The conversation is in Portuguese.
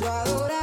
sua.